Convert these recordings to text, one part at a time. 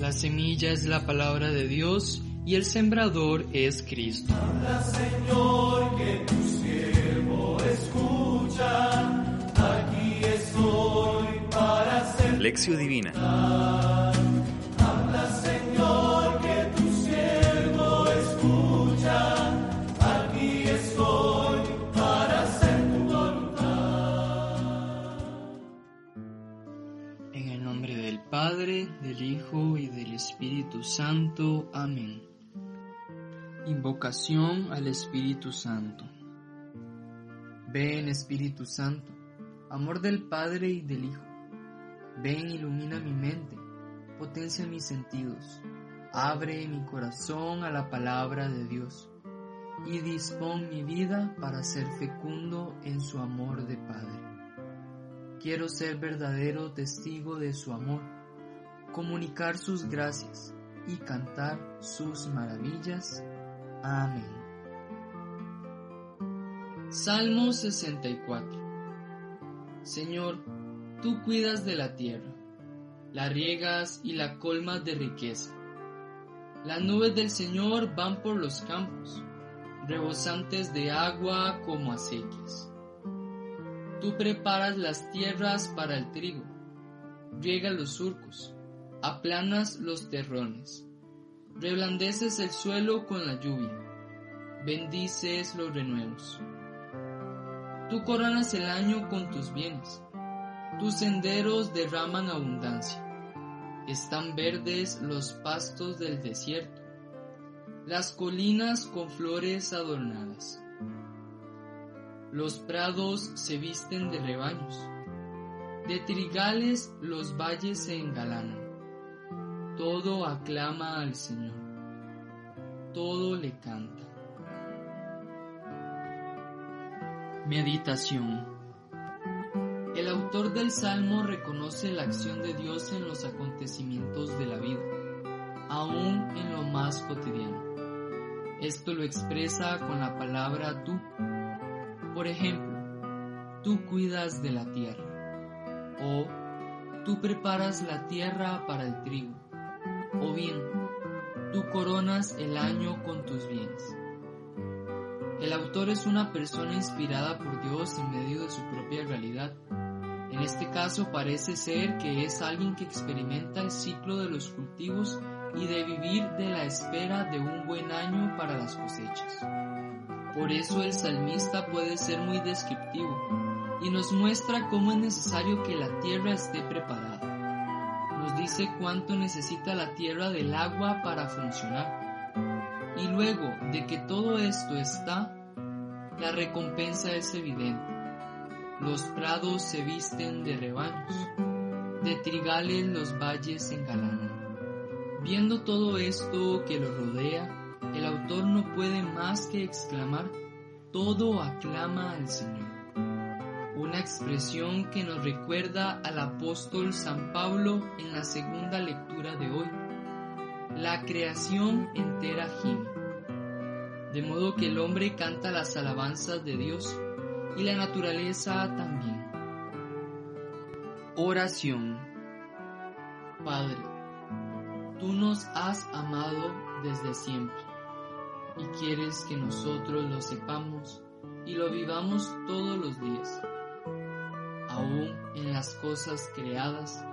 La semilla es la palabra de Dios y el sembrador es Cristo. Habla, Señor, que tu siervo escucha. Aquí estoy para ser. Lección Divina. Padre, del Hijo y del Espíritu Santo. Amén. Invocación al Espíritu Santo. Ven Espíritu Santo, amor del Padre y del Hijo. Ven, ilumina mi mente, potencia mis sentidos, abre mi corazón a la palabra de Dios y dispón mi vida para ser fecundo en su amor de Padre. Quiero ser verdadero testigo de su amor, comunicar sus gracias y cantar sus maravillas. Amén. Salmo 64 Señor, tú cuidas de la tierra, la riegas y la colmas de riqueza. Las nubes del Señor van por los campos, rebosantes de agua como acequias. Tú preparas las tierras para el trigo, riegas los surcos, aplanas los terrones, reblandeces el suelo con la lluvia, bendices los renuevos. Tú coronas el año con tus bienes, tus senderos derraman abundancia, están verdes los pastos del desierto, las colinas con flores adornadas. Los prados se visten de rebaños, de trigales los valles se engalanan. Todo aclama al Señor, todo le canta. Meditación El autor del Salmo reconoce la acción de Dios en los acontecimientos de la vida, aún en lo más cotidiano. Esto lo expresa con la palabra tú. Por ejemplo, tú cuidas de la tierra, o tú preparas la tierra para el trigo, o bien, tú coronas el año con tus bienes. El autor es una persona inspirada por Dios en medio de su propia realidad. En este caso parece ser que es alguien que experimenta el ciclo de los cultivos y de vivir de la espera de un buen año para las cosechas. Por eso el salmista puede ser muy descriptivo y nos muestra cómo es necesario que la tierra esté preparada. Cuánto necesita la tierra del agua para funcionar. Y luego de que todo esto está, la recompensa es evidente. Los prados se visten de rebaños, de trigales los valles se engalanan. Viendo todo esto que lo rodea, el autor no puede más que exclamar, todo aclama al Señor. Una expresión que nos recuerda al apóstol San Pablo en la segunda lectura de hoy. La creación entera gime. De modo que el hombre canta las alabanzas de Dios y la naturaleza también. Oración. Padre, tú nos has amado desde siempre y quieres que nosotros lo sepamos y lo vivamos todos los días. Aún en las cosas creadas,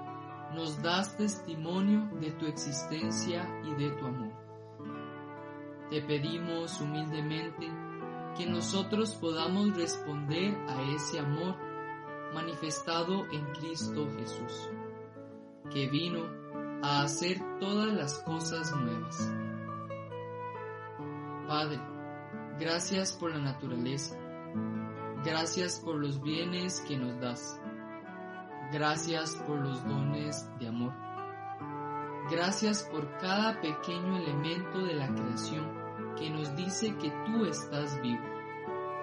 nos das testimonio de tu existencia y de tu amor. Te pedimos humildemente que nosotros podamos responder a ese amor manifestado en Cristo Jesús, que vino a hacer todas las cosas nuevas. Padre, gracias por la naturaleza, gracias por los bienes que nos das, gracias por los dones de amor. Gracias por cada pequeño elemento de la creación que nos dice que tú estás vivo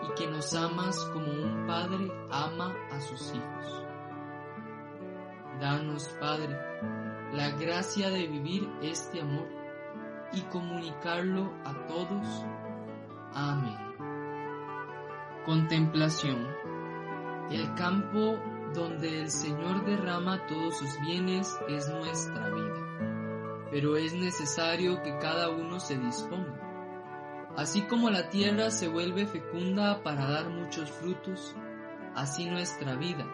y que nos amas como un padre ama a sus hijos. Danos, Padre, la gracia de vivir este amor y comunicarlo a todos. Amén. Contemplación. El campo donde el Señor derrama todos sus bienes es nuestra vida, pero es necesario que cada uno se disponga. Así como la tierra se vuelve fecunda para dar muchos frutos, así nuestra vida,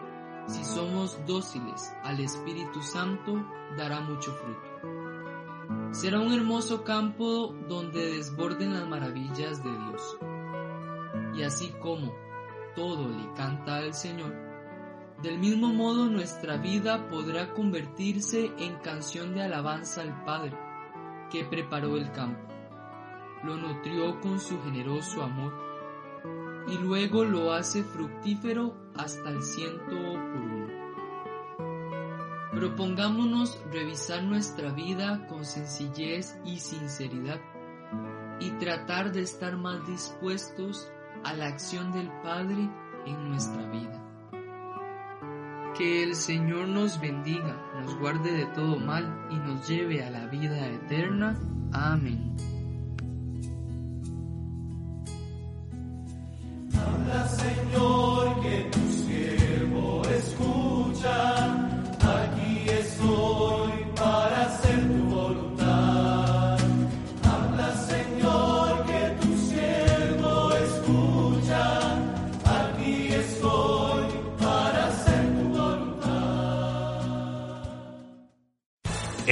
si somos dóciles al Espíritu Santo, dará mucho fruto. Será un hermoso campo donde desborden las maravillas de Dios. Y así como todo le canta al Señor, del mismo modo nuestra vida podrá convertirse en canción de alabanza al Padre, que preparó el campo, lo nutrió con su generoso amor, y luego lo hace fructífero hasta el ciento por uno. Propongámonos revisar nuestra vida con sencillez y sinceridad y tratar de estar más dispuestos a la acción del Padre en nuestra vida. Que el Señor nos bendiga, nos guarde de todo mal y nos lleve a la vida eterna. Amén.